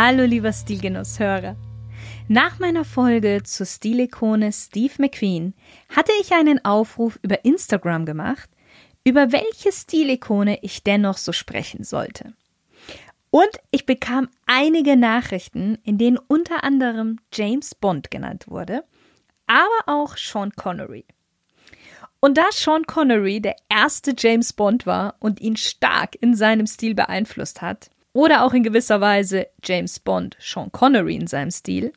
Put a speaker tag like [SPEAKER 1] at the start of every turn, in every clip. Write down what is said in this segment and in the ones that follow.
[SPEAKER 1] Hallo lieber Stilgenusshörer. Nach meiner Folge zur Stilikone Steve McQueen hatte ich einen Aufruf über Instagram gemacht, über welche Stilikone ich dennoch so sprechen sollte. Und ich bekam einige Nachrichten, in denen unter anderem James Bond genannt wurde, aber auch Sean Connery. Und da Sean Connery der erste James Bond war und ihn stark in seinem Stil beeinflusst hat, oder auch in gewisser Weise James Bond, Sean Connery in seinem Stil,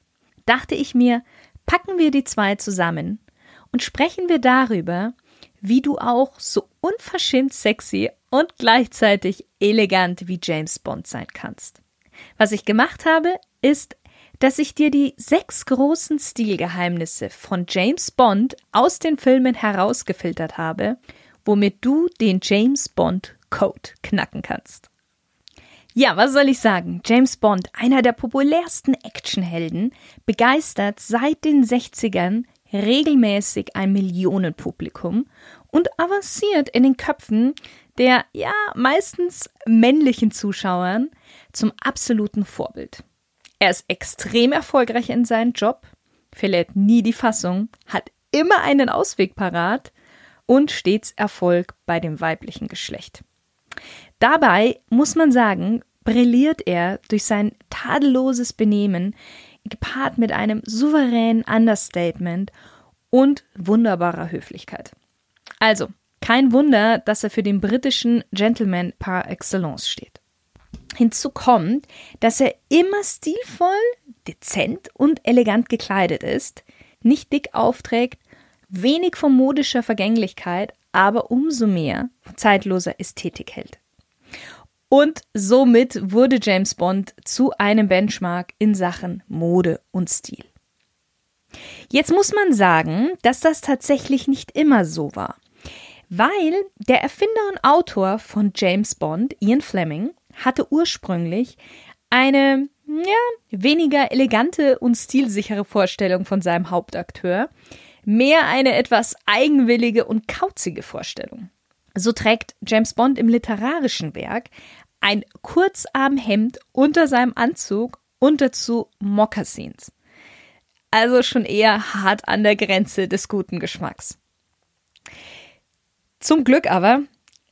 [SPEAKER 1] dachte ich mir, packen wir die zwei zusammen und sprechen wir darüber, wie du auch so unverschämt sexy und gleichzeitig elegant wie James Bond sein kannst. Was ich gemacht habe, ist, dass ich dir die sechs großen Stilgeheimnisse von James Bond aus den Filmen herausgefiltert habe, womit du den James Bond Code knacken kannst. Ja, was soll ich sagen? James Bond, einer der populärsten Actionhelden, begeistert seit den 60ern regelmäßig ein Millionenpublikum und avanciert in den Köpfen der ja meistens männlichen Zuschauern zum absoluten Vorbild. Er ist extrem erfolgreich in seinem Job, verliert nie die Fassung, hat immer einen Ausweg parat und stets Erfolg bei dem weiblichen Geschlecht. Dabei muss man sagen, brilliert er durch sein tadelloses Benehmen, gepaart mit einem souveränen Understatement und wunderbarer Höflichkeit. Also, kein Wunder, dass er für den britischen Gentleman par excellence steht. Hinzu kommt, dass er immer stilvoll, dezent und elegant gekleidet ist, nicht dick aufträgt, wenig von modischer Vergänglichkeit, aber umso mehr von zeitloser Ästhetik hält. Und somit wurde James Bond zu einem Benchmark in Sachen Mode und Stil. Jetzt muss man sagen, dass das tatsächlich nicht immer so war. Weil der Erfinder und Autor von James Bond, Ian Fleming, hatte ursprünglich eine ja, weniger elegante und stilsichere Vorstellung von seinem Hauptakteur, mehr eine etwas eigenwillige und kauzige Vorstellung. So trägt James Bond im literarischen Werk ein Kurzarmhemd unter seinem Anzug und dazu Moccasins. Also schon eher hart an der Grenze des guten Geschmacks. Zum Glück aber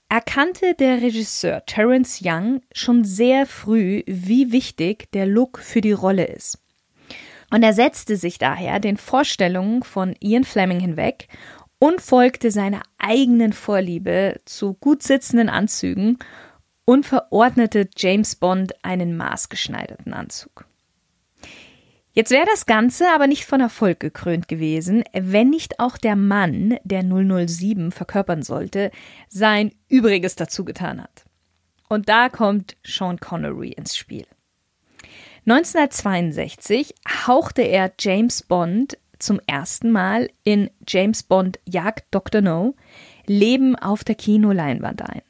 [SPEAKER 1] erkannte der Regisseur Terence Young schon sehr früh, wie wichtig der Look für die Rolle ist. Und er setzte sich daher den Vorstellungen von Ian Fleming hinweg und folgte seiner eigenen Vorliebe zu gut sitzenden Anzügen und verordnete James Bond einen maßgeschneiderten Anzug. Jetzt wäre das Ganze aber nicht von Erfolg gekrönt gewesen, wenn nicht auch der Mann, der 007 verkörpern sollte, sein Übriges dazu getan hat. Und da kommt Sean Connery ins Spiel. 1962 hauchte er James Bond zum ersten Mal in James Bond Jagd Dr. No Leben auf der Kinoleinwand ein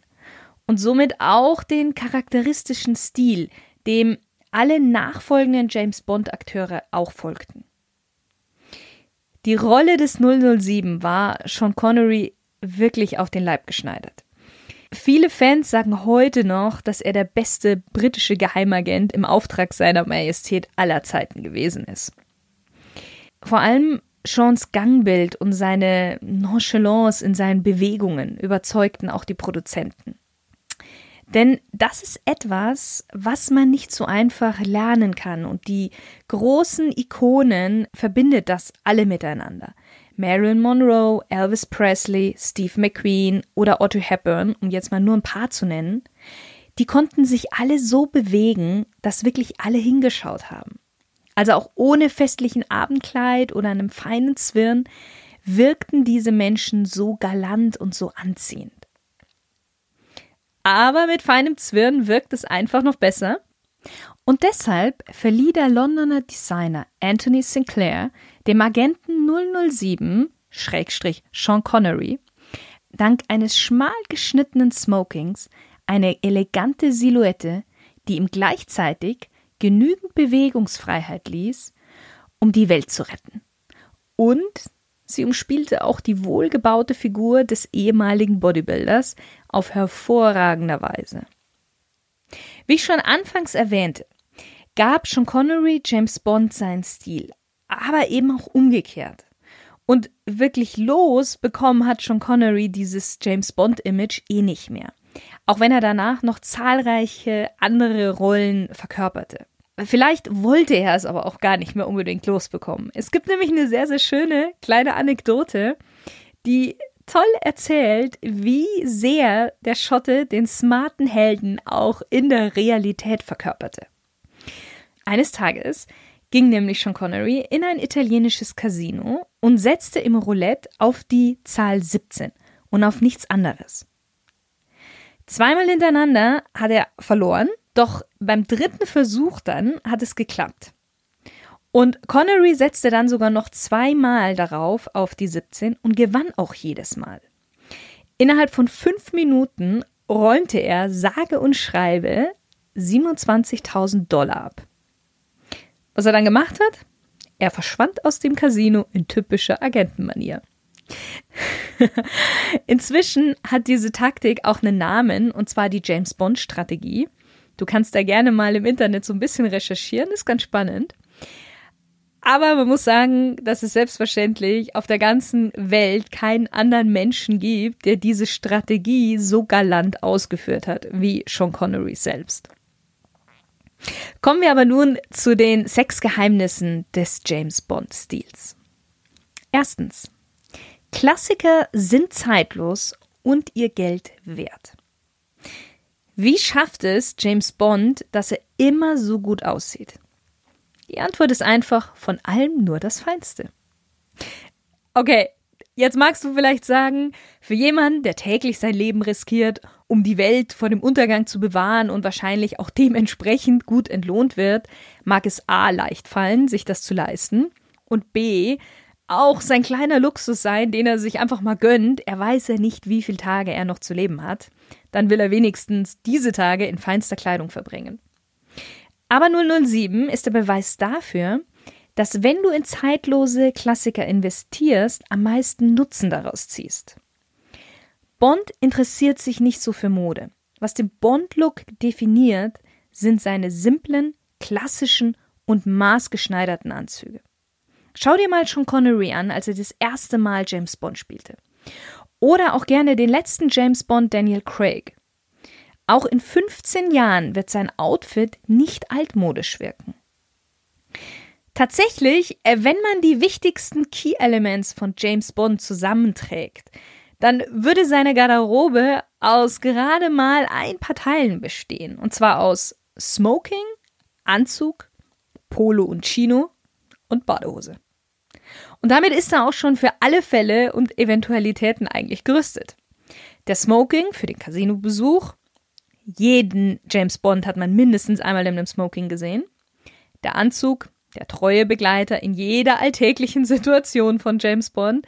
[SPEAKER 1] und somit auch den charakteristischen Stil, dem alle nachfolgenden James Bond-Akteure auch folgten. Die Rolle des 007 war Sean Connery wirklich auf den Leib geschneidert. Viele Fans sagen heute noch, dass er der beste britische Geheimagent im Auftrag seiner Majestät aller Zeiten gewesen ist. Vor allem Seans Gangbild und seine Nonchalance in seinen Bewegungen überzeugten auch die Produzenten. Denn das ist etwas, was man nicht so einfach lernen kann. Und die großen Ikonen verbindet das alle miteinander. Marilyn Monroe, Elvis Presley, Steve McQueen oder Otto Hepburn, um jetzt mal nur ein paar zu nennen, die konnten sich alle so bewegen, dass wirklich alle hingeschaut haben. Also auch ohne festlichen Abendkleid oder einem feinen Zwirn wirkten diese Menschen so galant und so anziehend. Aber mit feinem Zwirn wirkt es einfach noch besser. Und deshalb verlieh der Londoner Designer Anthony Sinclair dem Agenten 007, Schrägstrich Sean Connery, dank eines schmal geschnittenen Smokings eine elegante Silhouette, die ihm gleichzeitig genügend Bewegungsfreiheit ließ, um die Welt zu retten. Und sie umspielte auch die wohlgebaute Figur des ehemaligen Bodybuilders auf hervorragender Weise. Wie ich schon anfangs erwähnte, gab Sean Connery James Bond seinen Stil, aber eben auch umgekehrt. Und wirklich los bekommen hat Sean Connery dieses James Bond-Image eh nicht mehr. Auch wenn er danach noch zahlreiche andere Rollen verkörperte. Vielleicht wollte er es aber auch gar nicht mehr unbedingt losbekommen. Es gibt nämlich eine sehr, sehr schöne kleine Anekdote, die toll erzählt, wie sehr der Schotte den smarten Helden auch in der Realität verkörperte. Eines Tages ging nämlich Sean Connery in ein italienisches Casino und setzte im Roulette auf die Zahl 17 und auf nichts anderes. Zweimal hintereinander hat er verloren, doch beim dritten Versuch dann hat es geklappt. Und Connery setzte dann sogar noch zweimal darauf auf die 17 und gewann auch jedes Mal. Innerhalb von fünf Minuten räumte er sage und schreibe 27.000 Dollar ab. Was er dann gemacht hat? Er verschwand aus dem Casino in typischer Agentenmanier. Inzwischen hat diese Taktik auch einen Namen, und zwar die James Bond Strategie. Du kannst da gerne mal im Internet so ein bisschen recherchieren, ist ganz spannend. Aber man muss sagen, dass es selbstverständlich auf der ganzen Welt keinen anderen Menschen gibt, der diese Strategie so galant ausgeführt hat wie Sean Connery selbst. Kommen wir aber nun zu den sechs Geheimnissen des James Bond-Stils. Erstens. Klassiker sind zeitlos und ihr Geld wert. Wie schafft es James Bond, dass er immer so gut aussieht? Die Antwort ist einfach von allem nur das Feinste. Okay, jetzt magst du vielleicht sagen, für jemanden, der täglich sein Leben riskiert, um die Welt vor dem Untergang zu bewahren und wahrscheinlich auch dementsprechend gut entlohnt wird, mag es A leicht fallen, sich das zu leisten und B auch sein kleiner Luxus sein, den er sich einfach mal gönnt. Er weiß ja nicht, wie viele Tage er noch zu leben hat. Dann will er wenigstens diese Tage in feinster Kleidung verbringen. Aber 007 ist der Beweis dafür, dass wenn du in zeitlose Klassiker investierst, am meisten Nutzen daraus ziehst. Bond interessiert sich nicht so für Mode. Was den Bond-Look definiert, sind seine simplen, klassischen und maßgeschneiderten Anzüge. Schau dir mal Sean Connery an, als er das erste Mal James Bond spielte. Oder auch gerne den letzten James Bond Daniel Craig. Auch in 15 Jahren wird sein Outfit nicht altmodisch wirken. Tatsächlich, äh, wenn man die wichtigsten Key Elements von James Bond zusammenträgt, dann würde seine Garderobe aus gerade mal ein paar Teilen bestehen. Und zwar aus Smoking, Anzug, Polo und Chino und Badehose. Und damit ist er auch schon für alle Fälle und Eventualitäten eigentlich gerüstet. Der Smoking für den Casino-Besuch, jeden James Bond hat man mindestens einmal in einem Smoking gesehen. Der Anzug, der treue Begleiter in jeder alltäglichen Situation von James Bond.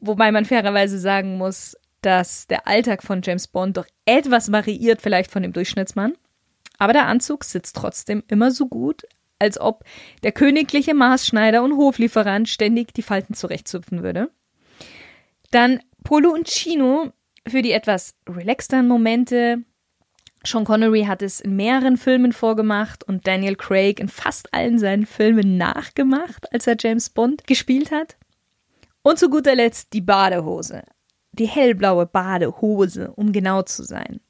[SPEAKER 1] Wobei man fairerweise sagen muss, dass der Alltag von James Bond doch etwas variiert vielleicht von dem Durchschnittsmann. Aber der Anzug sitzt trotzdem immer so gut, als ob der königliche Maßschneider und Hoflieferant ständig die Falten zurechtzupfen würde. Dann Polo und Chino für die etwas relaxteren Momente, Sean Connery hat es in mehreren Filmen vorgemacht und Daniel Craig in fast allen seinen Filmen nachgemacht, als er James Bond gespielt hat. Und zu guter Letzt die Badehose. Die hellblaue Badehose, um genau zu sein.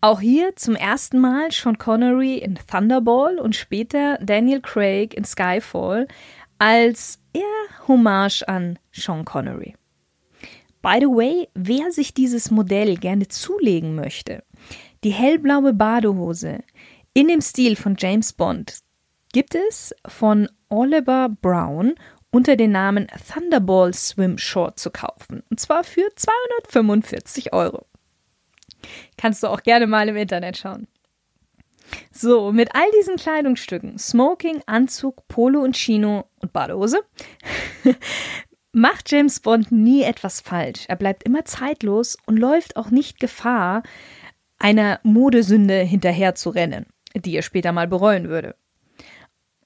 [SPEAKER 1] Auch hier zum ersten Mal Sean Connery in Thunderball und später Daniel Craig in Skyfall als eher Hommage an Sean Connery. By the way, wer sich dieses Modell gerne zulegen möchte, die hellblaue Badehose in dem Stil von James Bond gibt es von Oliver Brown unter dem Namen Thunderball Swim Short zu kaufen. Und zwar für 245 Euro. Kannst du auch gerne mal im Internet schauen. So, mit all diesen Kleidungsstücken, Smoking, Anzug, Polo und Chino und Badehose, macht James Bond nie etwas falsch. Er bleibt immer zeitlos und läuft auch nicht Gefahr, einer Modesünde hinterher zu rennen, die er später mal bereuen würde.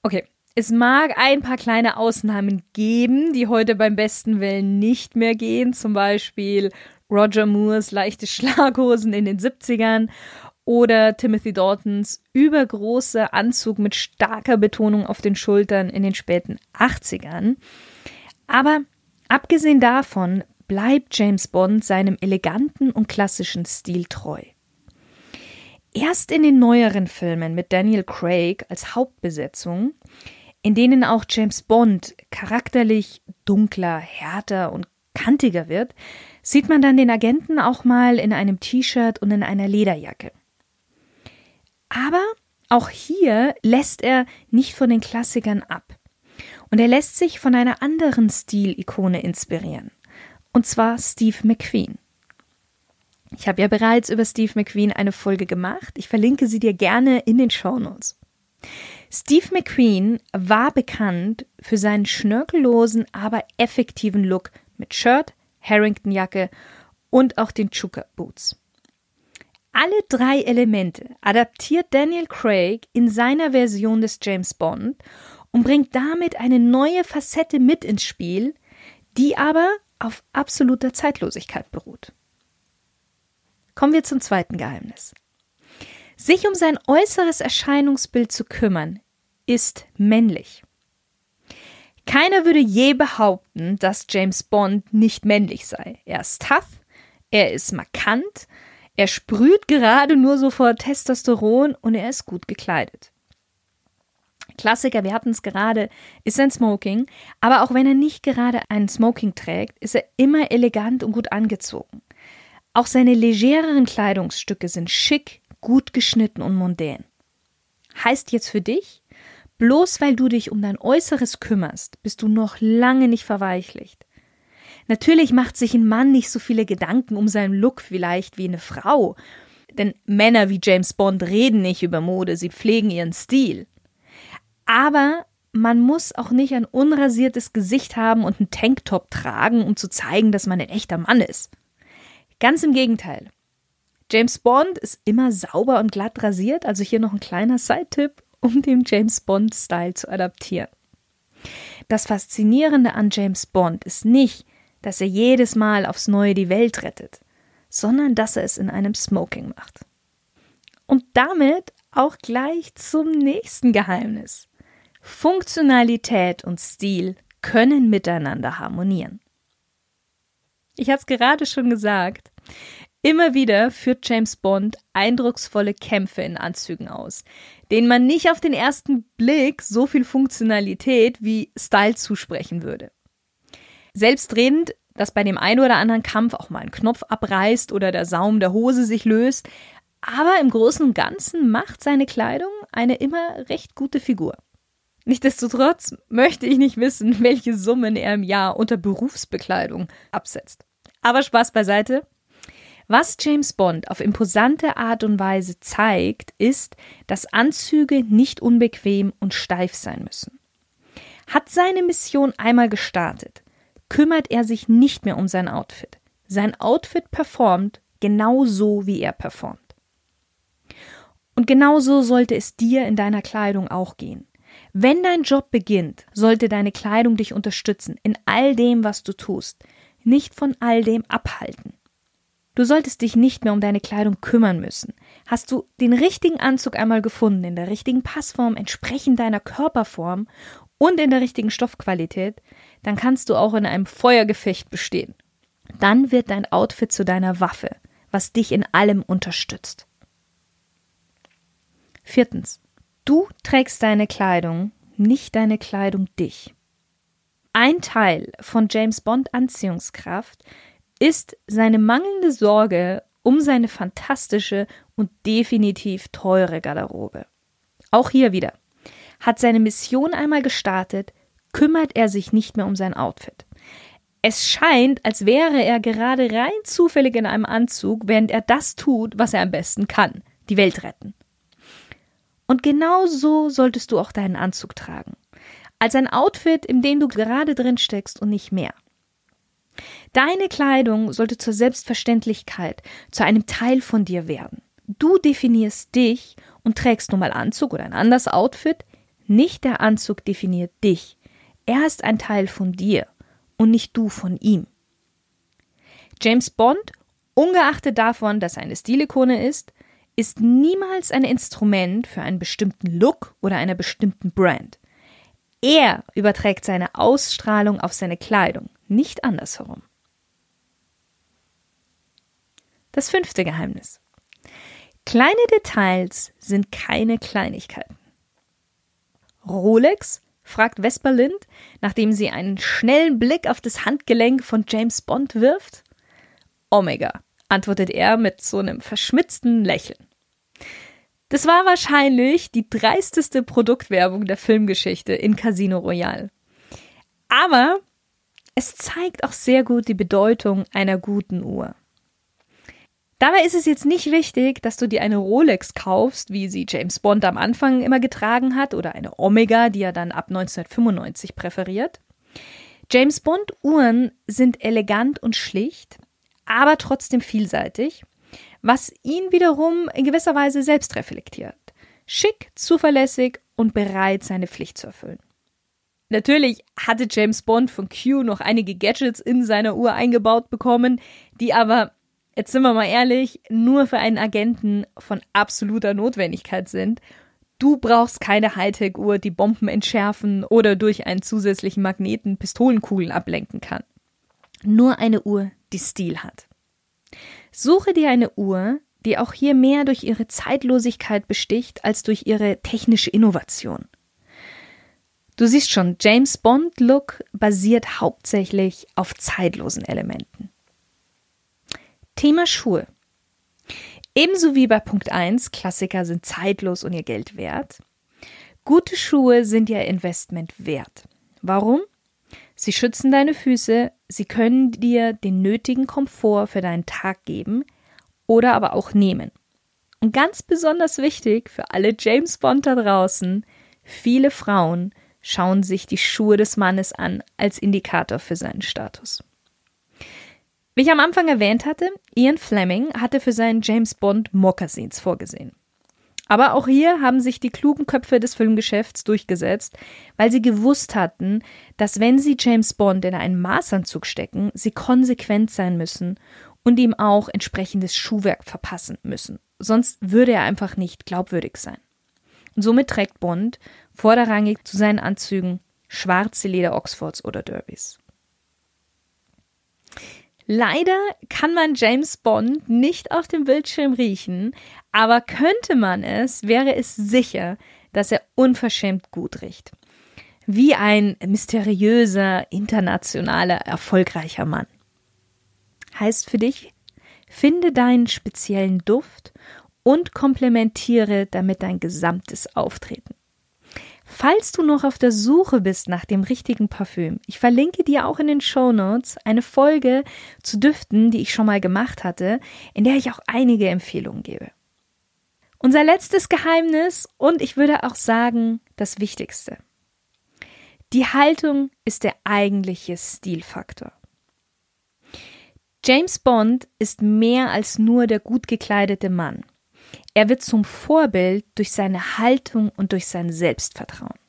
[SPEAKER 1] Okay, es mag ein paar kleine Ausnahmen geben, die heute beim besten Willen nicht mehr gehen, zum Beispiel Roger Moores leichte Schlaghosen in den 70ern oder Timothy Daltons übergroße Anzug mit starker Betonung auf den Schultern in den späten 80ern. Aber abgesehen davon bleibt James Bond seinem eleganten und klassischen Stil treu. Erst in den neueren Filmen mit Daniel Craig als Hauptbesetzung, in denen auch James Bond charakterlich dunkler, härter und kantiger wird, sieht man dann den Agenten auch mal in einem T-Shirt und in einer Lederjacke. Aber auch hier lässt er nicht von den Klassikern ab. Und er lässt sich von einer anderen Stilikone inspirieren. Und zwar Steve McQueen. Ich habe ja bereits über Steve McQueen eine Folge gemacht. Ich verlinke sie dir gerne in den Show Notes. Steve McQueen war bekannt für seinen schnörkellosen, aber effektiven Look mit Shirt, Harrington-Jacke und auch den Chuka Boots. Alle drei Elemente adaptiert Daniel Craig in seiner Version des James Bond und bringt damit eine neue Facette mit ins Spiel, die aber auf absoluter Zeitlosigkeit beruht. Kommen wir zum zweiten Geheimnis. Sich um sein äußeres Erscheinungsbild zu kümmern, ist männlich. Keiner würde je behaupten, dass James Bond nicht männlich sei. Er ist tough, er ist markant, er sprüht gerade nur so vor Testosteron und er ist gut gekleidet. Klassiker, wir hatten es gerade, ist sein Smoking, aber auch wenn er nicht gerade ein Smoking trägt, ist er immer elegant und gut angezogen. Auch seine legereren Kleidungsstücke sind schick, gut geschnitten und mondän. Heißt jetzt für dich, bloß weil du dich um dein Äußeres kümmerst, bist du noch lange nicht verweichlicht. Natürlich macht sich ein Mann nicht so viele Gedanken um seinen Look vielleicht wie eine Frau. Denn Männer wie James Bond reden nicht über Mode, sie pflegen ihren Stil. Aber man muss auch nicht ein unrasiertes Gesicht haben und einen Tanktop tragen, um zu zeigen, dass man ein echter Mann ist. Ganz im Gegenteil. James Bond ist immer sauber und glatt rasiert, also hier noch ein kleiner Side-Tipp, um den James Bond-Style zu adaptieren. Das Faszinierende an James Bond ist nicht, dass er jedes Mal aufs Neue die Welt rettet, sondern dass er es in einem Smoking macht. Und damit auch gleich zum nächsten Geheimnis. Funktionalität und Stil können miteinander harmonieren. Ich hatte es gerade schon gesagt. Immer wieder führt James Bond eindrucksvolle Kämpfe in Anzügen aus, denen man nicht auf den ersten Blick so viel Funktionalität wie Style zusprechen würde. Selbstredend, dass bei dem einen oder anderen Kampf auch mal ein Knopf abreißt oder der Saum der Hose sich löst, aber im Großen und Ganzen macht seine Kleidung eine immer recht gute Figur. Nichtsdestotrotz möchte ich nicht wissen, welche Summen er im Jahr unter Berufsbekleidung absetzt. Aber Spaß beiseite. Was James Bond auf imposante Art und Weise zeigt, ist, dass Anzüge nicht unbequem und steif sein müssen. Hat seine Mission einmal gestartet, kümmert er sich nicht mehr um sein Outfit. Sein Outfit performt genau so, wie er performt. Und genau so sollte es dir in deiner Kleidung auch gehen. Wenn dein Job beginnt, sollte deine Kleidung dich unterstützen in all dem, was du tust, nicht von all dem abhalten. Du solltest dich nicht mehr um deine Kleidung kümmern müssen. Hast du den richtigen Anzug einmal gefunden, in der richtigen Passform, entsprechend deiner Körperform und in der richtigen Stoffqualität, dann kannst du auch in einem Feuergefecht bestehen. Dann wird dein Outfit zu deiner Waffe, was dich in allem unterstützt. Viertens. Du trägst deine Kleidung, nicht deine Kleidung dich. Ein Teil von James Bond Anziehungskraft ist seine mangelnde Sorge um seine fantastische und definitiv teure Garderobe. Auch hier wieder. Hat seine Mission einmal gestartet, kümmert er sich nicht mehr um sein Outfit. Es scheint, als wäre er gerade rein zufällig in einem Anzug, während er das tut, was er am besten kann, die Welt retten. Und genau so solltest du auch deinen Anzug tragen. Als ein Outfit, in dem du gerade drin steckst und nicht mehr. Deine Kleidung sollte zur Selbstverständlichkeit, zu einem Teil von dir werden. Du definierst dich und trägst nun mal Anzug oder ein anderes Outfit. Nicht der Anzug definiert dich. Er ist ein Teil von dir und nicht du von ihm. James Bond, ungeachtet davon, dass er eine Stilikone ist, ist niemals ein Instrument für einen bestimmten Look oder einer bestimmten Brand. Er überträgt seine Ausstrahlung auf seine Kleidung, nicht andersherum. Das fünfte Geheimnis. Kleine Details sind keine Kleinigkeiten. Rolex fragt Vesper Lind, nachdem sie einen schnellen Blick auf das Handgelenk von James Bond wirft. Omega, antwortet er mit so einem verschmitzten Lächeln. Das war wahrscheinlich die dreisteste Produktwerbung der Filmgeschichte in Casino Royale. Aber es zeigt auch sehr gut die Bedeutung einer guten Uhr. Dabei ist es jetzt nicht wichtig, dass du dir eine Rolex kaufst, wie sie James Bond am Anfang immer getragen hat, oder eine Omega, die er dann ab 1995 präferiert. James Bond Uhren sind elegant und schlicht, aber trotzdem vielseitig, was ihn wiederum in gewisser Weise selbst reflektiert. Schick, zuverlässig und bereit, seine Pflicht zu erfüllen. Natürlich hatte James Bond von Q noch einige Gadgets in seiner Uhr eingebaut bekommen, die aber jetzt sind wir mal ehrlich, nur für einen Agenten von absoluter Notwendigkeit sind. Du brauchst keine Hightech-Uhr, die Bomben entschärfen oder durch einen zusätzlichen Magneten Pistolenkugeln ablenken kann. Nur eine Uhr, die Stil hat. Suche dir eine Uhr, die auch hier mehr durch ihre Zeitlosigkeit besticht als durch ihre technische Innovation. Du siehst schon, James Bond Look basiert hauptsächlich auf zeitlosen Elementen. Thema Schuhe. Ebenso wie bei Punkt 1, Klassiker sind zeitlos und ihr Geld wert. Gute Schuhe sind ihr Investment wert. Warum? Sie schützen deine Füße, sie können dir den nötigen Komfort für deinen Tag geben oder aber auch nehmen. Und ganz besonders wichtig für alle James Bond da draußen, viele Frauen schauen sich die Schuhe des Mannes an als Indikator für seinen Status. Wie ich am Anfang erwähnt hatte, Ian Fleming hatte für seinen James Bond Moccasins vorgesehen. Aber auch hier haben sich die klugen Köpfe des Filmgeschäfts durchgesetzt, weil sie gewusst hatten, dass wenn sie James Bond in einen Maßanzug stecken, sie konsequent sein müssen und ihm auch entsprechendes Schuhwerk verpassen müssen. Sonst würde er einfach nicht glaubwürdig sein. Und somit trägt Bond vorderrangig zu seinen Anzügen schwarze Leder Oxfords oder Derbys. Leider kann man James Bond nicht auf dem Bildschirm riechen, aber könnte man es, wäre es sicher, dass er unverschämt gut riecht. Wie ein mysteriöser, internationaler, erfolgreicher Mann. Heißt für dich, finde deinen speziellen Duft und komplementiere damit dein gesamtes Auftreten. Falls du noch auf der Suche bist nach dem richtigen Parfüm, ich verlinke dir auch in den Show Notes eine Folge zu Düften, die ich schon mal gemacht hatte, in der ich auch einige Empfehlungen gebe. Unser letztes Geheimnis und ich würde auch sagen, das Wichtigste. Die Haltung ist der eigentliche Stilfaktor. James Bond ist mehr als nur der gut gekleidete Mann. Er wird zum Vorbild durch seine Haltung und durch sein Selbstvertrauen.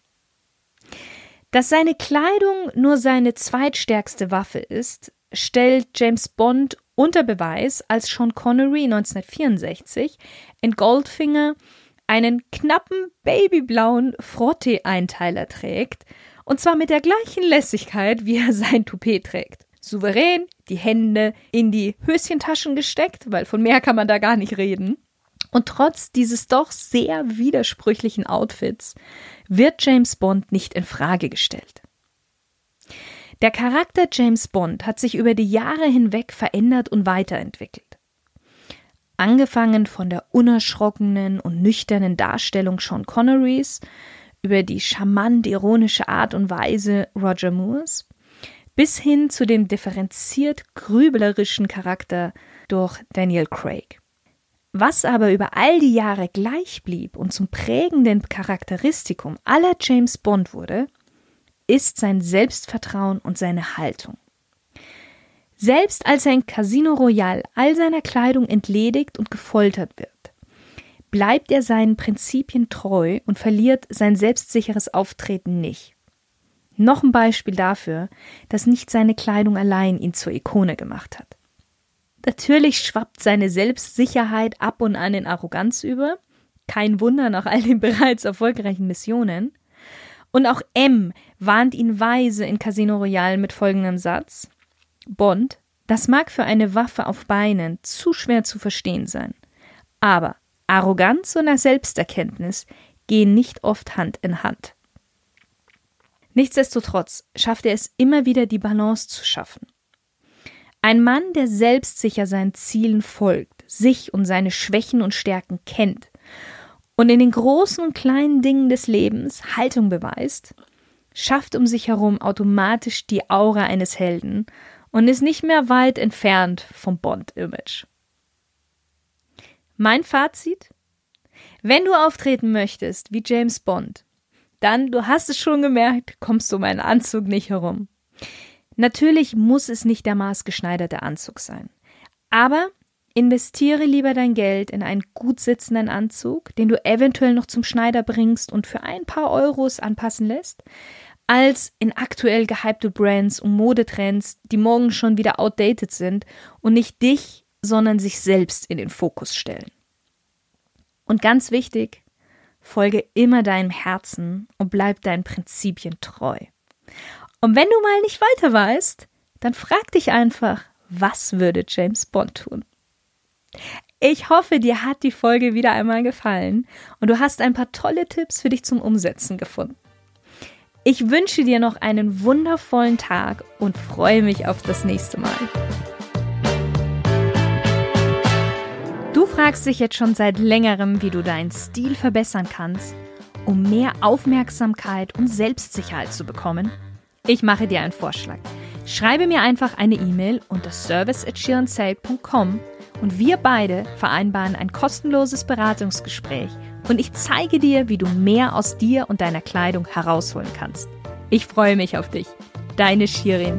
[SPEAKER 1] Dass seine Kleidung nur seine zweitstärkste Waffe ist, stellt James Bond unter Beweis, als Sean Connery 1964 in Goldfinger einen knappen babyblauen Frottee-Einteiler trägt, und zwar mit der gleichen Lässigkeit, wie er sein Toupet trägt. Souverän, die Hände in die Höschentaschen gesteckt, weil von mehr kann man da gar nicht reden. Und trotz dieses doch sehr widersprüchlichen Outfits wird James Bond nicht in Frage gestellt. Der Charakter James Bond hat sich über die Jahre hinweg verändert und weiterentwickelt. Angefangen von der unerschrockenen und nüchternen Darstellung Sean Connerys über die charmant ironische Art und Weise Roger Moores bis hin zu dem differenziert grüblerischen Charakter durch Daniel Craig. Was aber über all die Jahre gleich blieb und zum prägenden Charakteristikum aller James Bond wurde, ist sein Selbstvertrauen und seine Haltung. Selbst als er in Casino Royale all seiner Kleidung entledigt und gefoltert wird, bleibt er seinen Prinzipien treu und verliert sein selbstsicheres Auftreten nicht. Noch ein Beispiel dafür, dass nicht seine Kleidung allein ihn zur Ikone gemacht hat. Natürlich schwappt seine Selbstsicherheit ab und an in Arroganz über. Kein Wunder nach all den bereits erfolgreichen Missionen. Und auch M warnt ihn weise in Casino Royale mit folgendem Satz. Bond, das mag für eine Waffe auf Beinen zu schwer zu verstehen sein. Aber Arroganz und Selbsterkenntnis gehen nicht oft Hand in Hand. Nichtsdestotrotz schafft er es immer wieder, die Balance zu schaffen. Ein Mann, der selbstsicher seinen Zielen folgt, sich und seine Schwächen und Stärken kennt und in den großen und kleinen Dingen des Lebens Haltung beweist, schafft um sich herum automatisch die Aura eines Helden und ist nicht mehr weit entfernt vom Bond-Image. Mein Fazit? Wenn du auftreten möchtest wie James Bond, dann, du hast es schon gemerkt, kommst du um einen Anzug nicht herum. Natürlich muss es nicht der maßgeschneiderte Anzug sein. Aber investiere lieber dein Geld in einen gut sitzenden Anzug, den du eventuell noch zum Schneider bringst und für ein paar Euros anpassen lässt, als in aktuell gehypte Brands und Modetrends, die morgen schon wieder outdated sind und nicht dich sondern sich selbst in den Fokus stellen. Und ganz wichtig, folge immer deinem Herzen und bleib deinen Prinzipien treu. Und wenn du mal nicht weiter weißt, dann frag dich einfach, was würde James Bond tun? Ich hoffe, dir hat die Folge wieder einmal gefallen und du hast ein paar tolle Tipps für dich zum Umsetzen gefunden. Ich wünsche dir noch einen wundervollen Tag und freue mich auf das nächste Mal. Du fragst dich jetzt schon seit längerem, wie du deinen Stil verbessern kannst, um mehr Aufmerksamkeit und Selbstsicherheit zu bekommen? Ich mache dir einen Vorschlag. Schreibe mir einfach eine E-Mail unter service@shirensale.com und wir beide vereinbaren ein kostenloses Beratungsgespräch und ich zeige dir, wie du mehr aus dir und deiner Kleidung herausholen kannst. Ich freue mich auf dich. Deine Shirin.